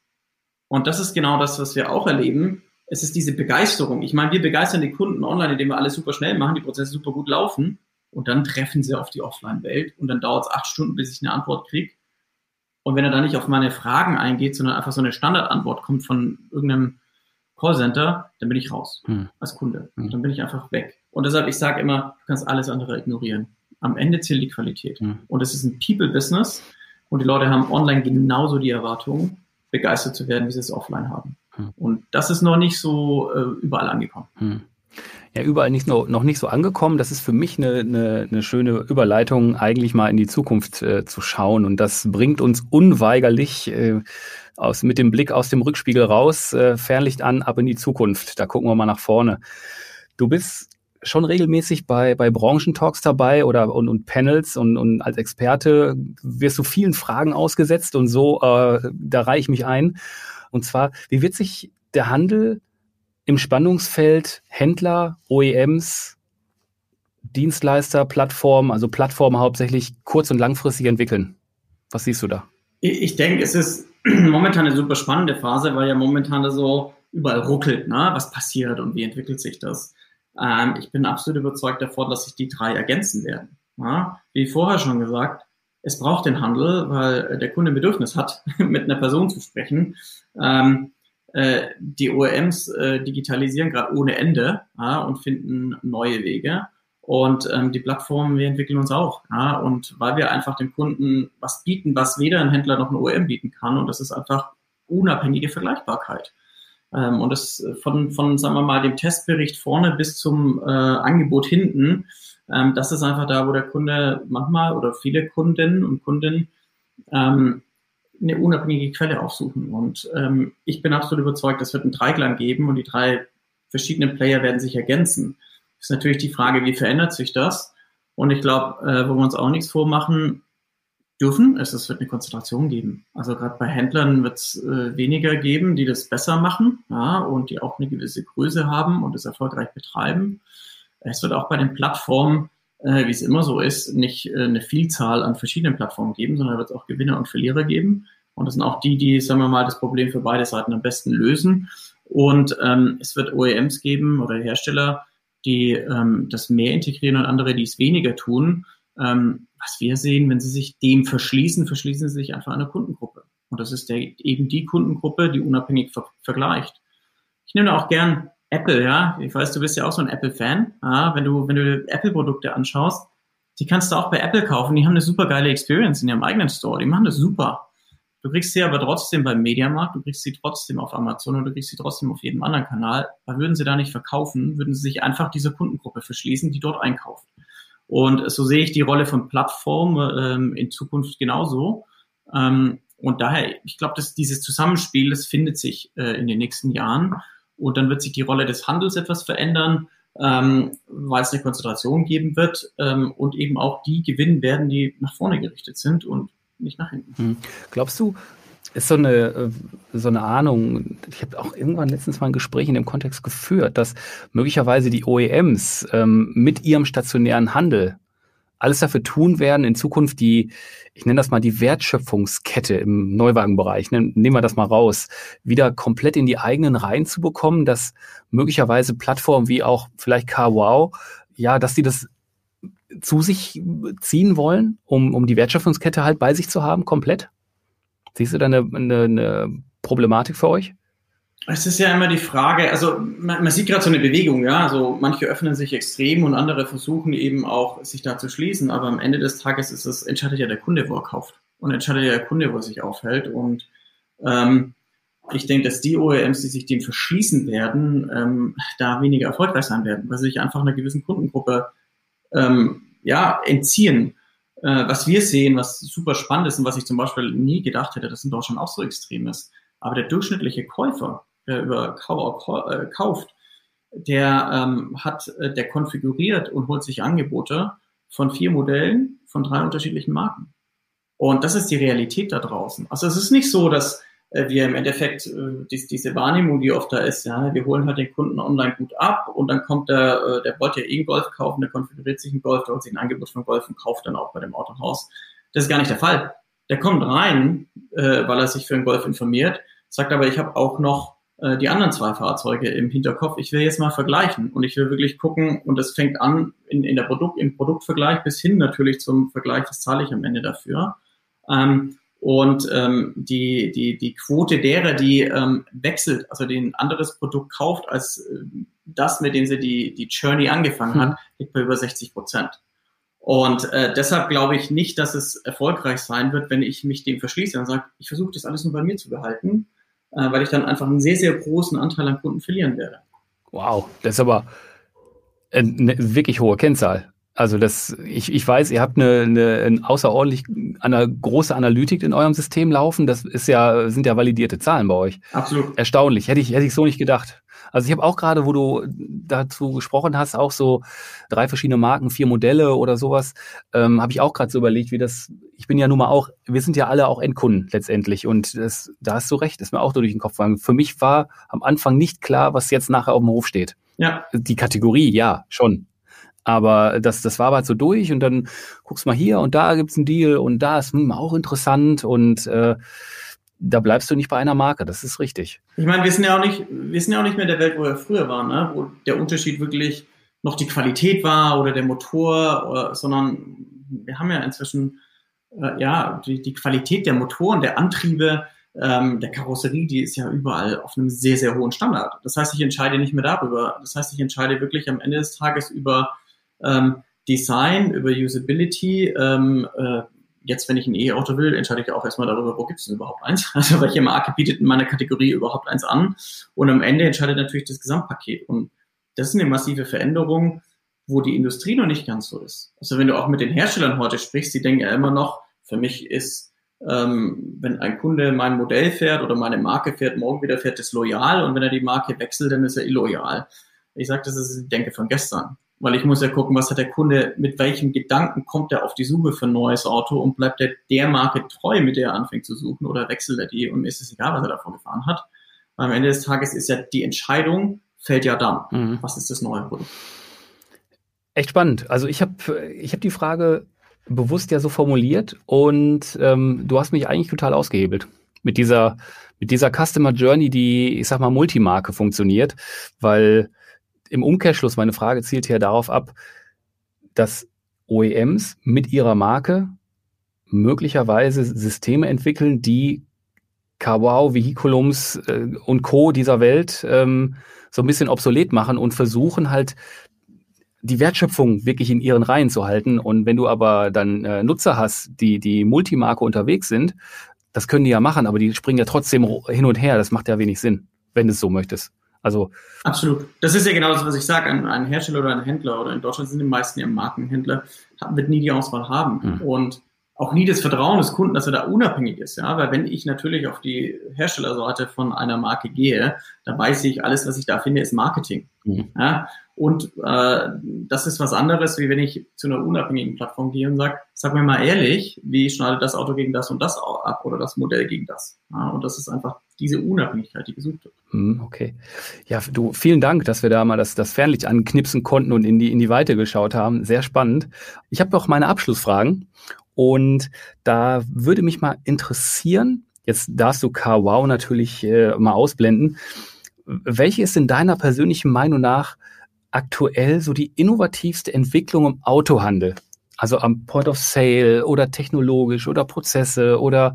[SPEAKER 2] Und das ist genau das, was wir auch erleben. Es ist diese Begeisterung. Ich meine, wir begeistern die Kunden online, indem wir alles super schnell machen, die Prozesse super gut laufen und dann treffen sie auf die Offline-Welt und dann dauert es acht Stunden, bis ich eine Antwort kriege. Und wenn er dann nicht auf meine Fragen eingeht, sondern einfach so eine Standardantwort kommt von irgendeinem Callcenter, dann bin ich raus hm. als Kunde. Hm. Dann bin ich einfach weg. Und deshalb, ich sage immer, du kannst alles andere ignorieren. Am Ende zählt die Qualität. Hm. Und es ist ein People-Business und die Leute haben online genauso die Erwartung, begeistert zu werden, wie sie es offline haben. Hm. Und das ist noch nicht so äh, überall angekommen. Hm
[SPEAKER 1] ja überall nicht noch, noch nicht so angekommen. Das ist für mich eine, eine, eine schöne Überleitung, eigentlich mal in die Zukunft äh, zu schauen. Und das bringt uns unweigerlich äh, aus, mit dem Blick aus dem Rückspiegel raus, äh, Fernlicht an, ab in die Zukunft. Da gucken wir mal nach vorne. Du bist schon regelmäßig bei, bei Branchentalks dabei oder und, und Panels und, und als Experte wirst du vielen Fragen ausgesetzt und so, äh, da reiche ich mich ein. Und zwar, wie wird sich der Handel im Spannungsfeld Händler, OEMs, Dienstleister, Plattformen, also Plattformen hauptsächlich kurz- und langfristig entwickeln. Was siehst du da?
[SPEAKER 2] Ich denke, es ist momentan eine super spannende Phase, weil ja momentan so überall ruckelt, ne? was passiert und wie entwickelt sich das. Ähm, ich bin absolut überzeugt davon, dass sich die drei ergänzen werden. Ja? Wie vorher schon gesagt, es braucht den Handel, weil der Kunde ein Bedürfnis hat, mit einer Person zu sprechen. Ähm, äh, die OEMs äh, digitalisieren gerade ohne Ende ja, und finden neue Wege. Und ähm, die Plattformen, wir entwickeln uns auch. Ja, und weil wir einfach dem Kunden was bieten, was weder ein Händler noch ein OEM bieten kann. Und das ist einfach unabhängige Vergleichbarkeit. Ähm, und das von, von, sagen wir mal, dem Testbericht vorne bis zum äh, Angebot hinten, ähm, das ist einfach da, wo der Kunde manchmal oder viele Kunden und Kundinnen ähm, eine unabhängige Quelle aufsuchen. Und ähm, ich bin absolut überzeugt, es wird einen Dreiklang geben und die drei verschiedenen Player werden sich ergänzen. Ist natürlich die Frage, wie verändert sich das? Und ich glaube, äh, wo wir uns auch nichts vormachen dürfen, ist, es wird eine Konzentration geben. Also gerade bei Händlern wird es äh, weniger geben, die das besser machen ja, und die auch eine gewisse Größe haben und es erfolgreich betreiben. Es wird auch bei den Plattformen äh, wie es immer so ist, nicht äh, eine Vielzahl an verschiedenen Plattformen geben, sondern wird es auch Gewinner und Verlierer geben. Und das sind auch die, die, sagen wir mal, das Problem für beide Seiten am besten lösen. Und ähm, es wird OEMs geben oder Hersteller, die ähm, das mehr integrieren und andere, die es weniger tun. Ähm, was wir sehen, wenn sie sich dem verschließen, verschließen sie sich einfach einer Kundengruppe. Und das ist der, eben die Kundengruppe, die unabhängig ver vergleicht. Ich nehme auch gern Apple, ja. Ich weiß, du bist ja auch so ein Apple-Fan. Ja, wenn du, wenn du Apple-Produkte anschaust, die kannst du auch bei Apple kaufen. Die haben eine super geile Experience in ihrem eigenen Store. Die machen das super. Du kriegst sie aber trotzdem beim Mediamarkt, du kriegst sie trotzdem auf Amazon und du kriegst sie trotzdem auf jedem anderen Kanal. Da würden sie da nicht verkaufen, würden sie sich einfach diese Kundengruppe verschließen, die dort einkauft. Und so sehe ich die Rolle von Plattformen ähm, in Zukunft genauso. Ähm, und daher, ich glaube, dass dieses Zusammenspiel, das findet sich äh, in den nächsten Jahren. Und dann wird sich die Rolle des Handels etwas verändern, ähm, weil es eine Konzentration geben wird ähm, und eben auch die gewinnen werden, die nach vorne gerichtet sind. Und nicht nach hinten. Hm.
[SPEAKER 1] Glaubst du, ist so eine, äh, so eine Ahnung, ich habe auch irgendwann letztens mal ein Gespräch in dem Kontext geführt, dass möglicherweise die OEMs ähm, mit ihrem stationären Handel alles dafür tun werden, in Zukunft die, ich nenne das mal die Wertschöpfungskette im Neuwagenbereich, ne, nehmen wir das mal raus, wieder komplett in die eigenen Reihen zu bekommen, dass möglicherweise Plattformen wie auch vielleicht CarWow, ja, dass die das zu sich ziehen wollen, um, um die Wertschöpfungskette halt bei sich zu haben, komplett? Siehst du da eine, eine, eine Problematik für euch?
[SPEAKER 2] Es ist ja immer die Frage, also man, man sieht gerade so eine Bewegung, ja, also manche öffnen sich extrem und andere versuchen eben auch sich da zu schließen, aber am Ende des Tages ist es, entscheidet ja der Kunde, wo er kauft und entscheidet ja der Kunde, wo er sich aufhält und ähm, ich denke, dass die OEMs, die sich dem verschließen werden, ähm, da weniger erfolgreich sein werden, weil sie sich einfach einer gewissen Kundengruppe ähm, ja, entziehen. Äh, was wir sehen, was super spannend ist und was ich zum Beispiel nie gedacht hätte, dass in Deutschland auch so extrem ist. Aber der durchschnittliche Käufer, der über Kauer äh, kauft, der ähm, hat, äh, der konfiguriert und holt sich Angebote von vier Modellen von drei unterschiedlichen Marken. Und das ist die Realität da draußen. Also es ist nicht so, dass äh, wir im Endeffekt äh, dies, diese Wahrnehmung, die oft da ist, ja, wir holen halt den Kunden online gut ab und dann kommt der, äh, der wollte ja eh einen Golf kaufen, der konfiguriert sich einen Golf, der holt sich ein Angebot von Golf und kauft dann auch bei dem Autohaus. Das ist gar nicht der Fall. Der kommt rein, äh, weil er sich für einen Golf informiert, sagt aber, ich habe auch noch äh, die anderen zwei Fahrzeuge im Hinterkopf. Ich will jetzt mal vergleichen und ich will wirklich gucken und das fängt an in, in der Produkt, im Produktvergleich bis hin natürlich zum Vergleich, das zahle ich am Ende dafür. Ähm, und ähm, die, die, die Quote derer, die ähm, wechselt, also den anderes Produkt kauft als äh, das, mit dem sie die, die Journey angefangen mhm. hat, liegt bei über 60 Prozent. Und äh, deshalb glaube ich nicht, dass es erfolgreich sein wird, wenn ich mich dem verschließe und sage, ich versuche das alles nur bei mir zu behalten, äh, weil ich dann einfach einen sehr, sehr großen Anteil an Kunden verlieren werde.
[SPEAKER 1] Wow, das ist aber eine wirklich hohe Kennzahl. Also das, ich, ich weiß, ihr habt eine, eine, eine außerordentlich eine große Analytik in eurem System laufen. Das ist ja, sind ja validierte Zahlen bei euch.
[SPEAKER 2] Absolut.
[SPEAKER 1] Erstaunlich. Hätte ich, hätte ich so nicht gedacht. Also ich habe auch gerade, wo du dazu gesprochen hast, auch so drei verschiedene Marken, vier Modelle oder sowas, ähm, habe ich auch gerade so überlegt, wie das, ich bin ja nun mal auch, wir sind ja alle auch Endkunden letztendlich und das, da hast du recht, ist mir auch durch den Kopf gegangen. Für mich war am Anfang nicht klar, was jetzt nachher auf dem Hof steht. Ja. Die Kategorie, ja, schon. Aber das, das war aber so durch und dann guckst mal hier und da gibt's einen Deal und da ist hm, auch interessant und äh, da bleibst du nicht bei einer Marke, das ist richtig.
[SPEAKER 2] Ich meine, wir sind ja auch nicht, wir sind ja auch nicht mehr der Welt, wo wir früher waren, ne? wo der Unterschied wirklich noch die Qualität war oder der Motor, oder, sondern wir haben ja inzwischen äh, ja die, die Qualität der Motoren, der Antriebe, ähm, der Karosserie, die ist ja überall auf einem sehr, sehr hohen Standard. Das heißt, ich entscheide nicht mehr darüber. Das heißt, ich entscheide wirklich am Ende des Tages über ähm, Design, über Usability. Ähm, äh, jetzt, wenn ich ein E-Auto will, entscheide ich auch erstmal darüber, wo gibt es denn überhaupt eins? Also welche Marke bietet in meiner Kategorie überhaupt eins an? Und am Ende entscheidet natürlich das Gesamtpaket. Und das ist eine massive Veränderung, wo die Industrie noch nicht ganz so ist. Also wenn du auch mit den Herstellern heute sprichst, die denken ja immer noch, für mich ist, ähm, wenn ein Kunde mein Modell fährt oder meine Marke fährt, morgen wieder fährt, ist loyal und wenn er die Marke wechselt, dann ist er illoyal. Ich sage, das ist die Denke von gestern weil ich muss ja gucken, was hat der Kunde, mit welchem Gedanken kommt er auf die Suche für ein neues Auto und bleibt er der Marke treu, mit der er anfängt zu suchen oder wechselt er die und mir ist es egal, was er davor gefahren hat. Weil am Ende des Tages ist ja die Entscheidung, fällt ja dann. Mhm. Was ist das neue Produkt?
[SPEAKER 1] Echt spannend. Also ich habe ich hab die Frage bewusst ja so formuliert und ähm, du hast mich eigentlich total ausgehebelt mit dieser mit dieser Customer Journey, die ich sag mal Multimarke funktioniert, weil im Umkehrschluss, meine Frage zielt hier darauf ab, dass OEMs mit ihrer Marke möglicherweise Systeme entwickeln, die Kawau, Vehiculums äh, und Co. dieser Welt ähm, so ein bisschen obsolet machen und versuchen halt die Wertschöpfung wirklich in ihren Reihen zu halten. Und wenn du aber dann äh, Nutzer hast, die die Multimarke unterwegs sind, das können die ja machen, aber die springen ja trotzdem hin und her. Das macht ja wenig Sinn, wenn du es so möchtest. Also
[SPEAKER 2] absolut. Das ist ja genau das, was ich sage. Ein, ein, Hersteller oder ein Händler oder in Deutschland sind die meisten ja Markenhändler, wird nie die Auswahl haben. Mhm. Und auch nie das Vertrauen des Kunden, dass er da unabhängig ist, ja, weil wenn ich natürlich auf die Herstellerseite von einer Marke gehe, dann weiß ich, alles, was ich da finde, ist Marketing. Mhm. Ja, und äh, das ist was anderes, wie wenn ich zu einer unabhängigen Plattform gehe und sage, sag mir mal ehrlich, wie schneidet das Auto gegen das und das ab oder das Modell gegen das. Ja, und das ist einfach diese Unabhängigkeit, die gesucht wird.
[SPEAKER 1] Mhm, okay. Ja, du, vielen Dank, dass wir da mal das, das Fernlicht anknipsen konnten und in die, in die Weite geschaut haben. Sehr spannend. Ich habe noch meine Abschlussfragen und da würde mich mal interessieren, jetzt darfst du KWOW natürlich äh, mal ausblenden. Welche ist in deiner persönlichen Meinung nach aktuell so die innovativste Entwicklung im Autohandel? Also am Point of Sale oder technologisch oder Prozesse oder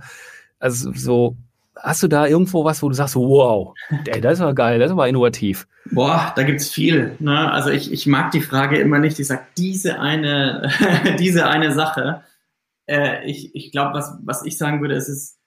[SPEAKER 1] also so hast du da irgendwo was, wo du sagst, wow, ey, das war geil, das war innovativ?
[SPEAKER 2] Boah, da gibt's viel. Ne? Also ich, ich mag die Frage immer nicht. Ich sag diese eine, diese eine Sache äh, ich, ich glaube, was, was ich sagen würde, ist, ist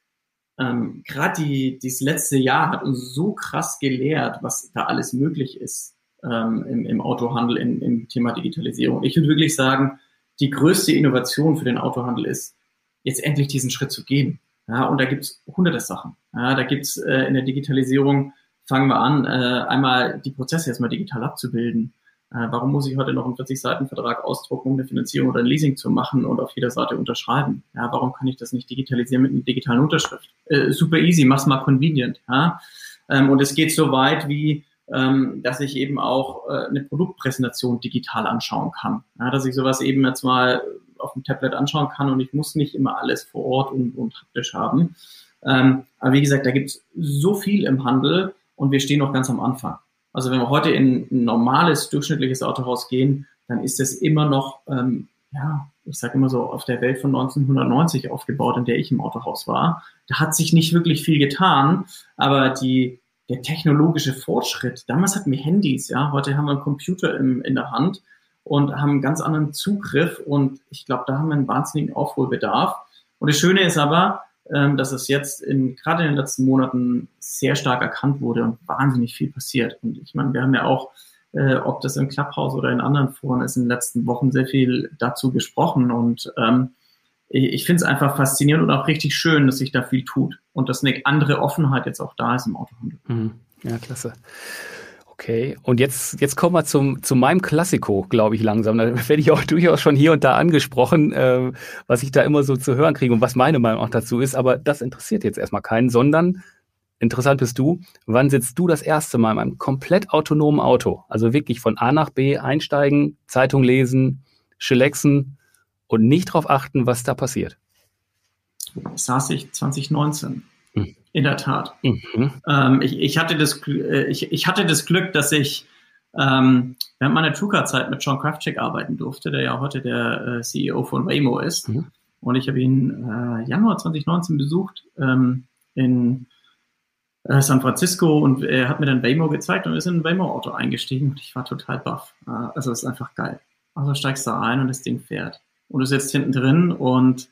[SPEAKER 2] ähm, gerade die, dieses letzte Jahr hat uns so krass gelehrt, was da alles möglich ist ähm, im, im Autohandel, im, im Thema Digitalisierung. Ich würde wirklich sagen, die größte Innovation für den Autohandel ist, jetzt endlich diesen Schritt zu gehen. Ja, und da gibt's hunderte Sachen. Ja, da gibt's äh, in der Digitalisierung, fangen wir an, äh, einmal die Prozesse erstmal digital abzubilden. Äh, warum muss ich heute noch einen 40-Seiten-Vertrag ausdrucken, um eine Finanzierung oder ein Leasing zu machen und auf jeder Seite unterschreiben? Ja, warum kann ich das nicht digitalisieren mit einer digitalen Unterschrift? Äh, super easy, mach's mal convenient. Ja? Ähm, und es geht so weit wie, ähm, dass ich eben auch äh, eine Produktpräsentation digital anschauen kann. Ja, dass ich sowas eben jetzt mal auf dem Tablet anschauen kann und ich muss nicht immer alles vor Ort und, und haptisch haben. Ähm, aber wie gesagt, da gibt's so viel im Handel und wir stehen noch ganz am Anfang. Also wenn wir heute in ein normales, durchschnittliches Autohaus gehen, dann ist es immer noch, ähm, ja, ich sage immer so, auf der Welt von 1990 aufgebaut, in der ich im Autohaus war. Da hat sich nicht wirklich viel getan, aber die, der technologische Fortschritt, damals hatten wir Handys, ja, heute haben wir einen Computer im, in der Hand und haben einen ganz anderen Zugriff und ich glaube, da haben wir einen wahnsinnigen Aufholbedarf. Und das Schöne ist aber, ähm, dass es jetzt in, gerade in den letzten Monaten sehr stark erkannt wurde und wahnsinnig viel passiert. Und ich meine, wir haben ja auch, äh, ob das im Clubhouse oder in anderen Foren ist, in den letzten Wochen sehr viel dazu gesprochen. Und ähm, ich, ich finde es einfach faszinierend und auch richtig schön, dass sich da viel tut und dass eine andere Offenheit jetzt auch da ist im Autohandel.
[SPEAKER 1] Mhm. Ja, klasse. Okay, und jetzt, jetzt kommen wir zum, zu meinem Klassiko, glaube ich, langsam. Da werde ich auch durchaus schon hier und da angesprochen, äh, was ich da immer so zu hören kriege und was meine Meinung auch dazu ist. Aber das interessiert jetzt erstmal keinen, sondern interessant bist du, wann sitzt du das erste Mal in einem komplett autonomen Auto? Also wirklich von A nach B einsteigen, Zeitung lesen, chillaxen und nicht darauf achten, was da passiert.
[SPEAKER 2] saß ich 2019. In der Tat. Mhm. Ähm, ich, ich, hatte das, äh, ich, ich, hatte das Glück, dass ich ähm, während meiner Tuka-Zeit mit John Kraftschick arbeiten durfte, der ja heute der äh, CEO von Waymo ist. Mhm. Und ich habe ihn äh, Januar 2019 besucht ähm, in äh, San Francisco und er hat mir dann Waymo gezeigt und ist in ein Waymo-Auto eingestiegen und ich war total baff. Äh, also das ist einfach geil. Also steigst da ein und das Ding fährt. Und du sitzt hinten drin und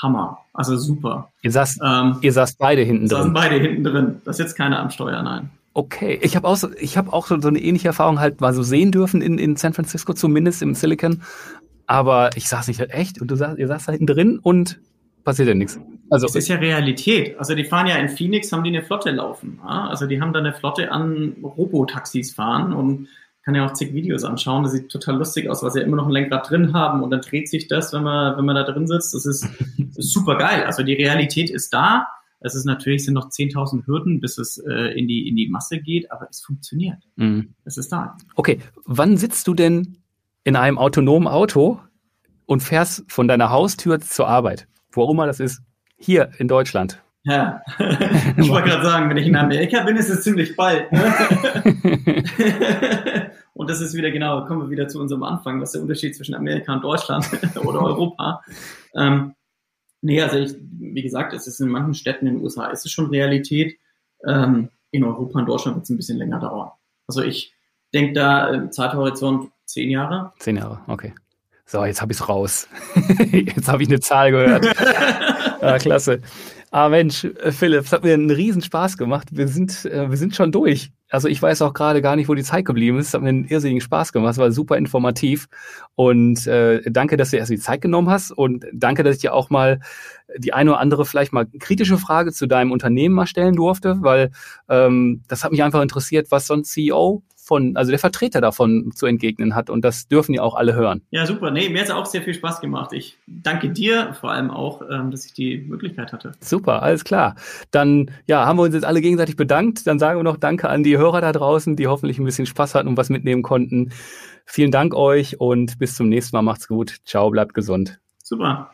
[SPEAKER 2] Hammer. Also super.
[SPEAKER 1] Ihr saßt, ähm, ihr saßt beide hinten drin.
[SPEAKER 2] Saßen beide hinten drin. Das ist jetzt keine am Steuer, nein.
[SPEAKER 1] Okay, ich habe auch, so, ich hab auch so, so eine ähnliche Erfahrung halt mal so sehen dürfen in, in San Francisco, zumindest im Silicon. Aber ich saß nicht echt und du saß, ihr saßt da hinten drin und passiert ja nichts.
[SPEAKER 2] Also es ist ja Realität. Also die fahren ja in Phoenix, haben die eine Flotte laufen. Also die haben da eine Flotte an Robotaxis fahren und kann ja auch zig Videos anschauen. Das sieht total lustig aus, weil sie ja immer noch ein Lenkrad drin haben und dann dreht sich das, wenn man, wenn man da drin sitzt. Das ist, das ist super geil. Also die Realität ist da. Es ist natürlich, sind noch 10.000 Hürden, bis es äh, in, die, in die Masse geht, aber es funktioniert. Mhm. Es ist da.
[SPEAKER 1] Okay, wann sitzt du denn in einem autonomen Auto und fährst von deiner Haustür zur Arbeit? Wo auch immer das ist, hier in Deutschland.
[SPEAKER 2] Ja, ich wollte gerade sagen, wenn ich in Amerika bin, ist es ziemlich bald. Ne? und das ist wieder genau, kommen wir wieder zu unserem Anfang, was der Unterschied zwischen Amerika und Deutschland oder Europa. Ähm, nee, also ich, wie gesagt, es ist in manchen Städten in den USA ist es schon Realität. Ähm, in Europa und Deutschland wird es ein bisschen länger dauern. Also ich denke da im Zeithorizont zehn Jahre.
[SPEAKER 1] Zehn Jahre, okay. So, jetzt habe ich es raus. jetzt habe ich eine Zahl gehört. ah, klasse. Ah Mensch, äh, Philipp, es hat mir einen riesen Spaß gemacht. Wir sind, äh, wir sind schon durch. Also ich weiß auch gerade gar nicht, wo die Zeit geblieben ist. Es hat mir einen irrsinnigen Spaß gemacht. Es war super informativ. Und äh, danke, dass du erst die Zeit genommen hast. Und danke, dass ich dir auch mal die eine oder andere vielleicht mal kritische Frage zu deinem Unternehmen mal stellen durfte, weil ähm, das hat mich einfach interessiert, was so ein CEO von, also der Vertreter davon zu entgegnen hat. Und das dürfen ja auch alle hören.
[SPEAKER 2] Ja, super. Nee, mir hat es auch sehr viel Spaß gemacht. Ich danke dir vor allem auch, ähm, dass ich die Möglichkeit hatte.
[SPEAKER 1] Super, alles klar. Dann ja, haben wir uns jetzt alle gegenseitig bedankt. Dann sagen wir noch Danke an die Hörer da draußen, die hoffentlich ein bisschen Spaß hatten und was mitnehmen konnten. Vielen Dank euch und bis zum nächsten Mal. Macht's gut. Ciao, bleibt gesund.
[SPEAKER 2] Super.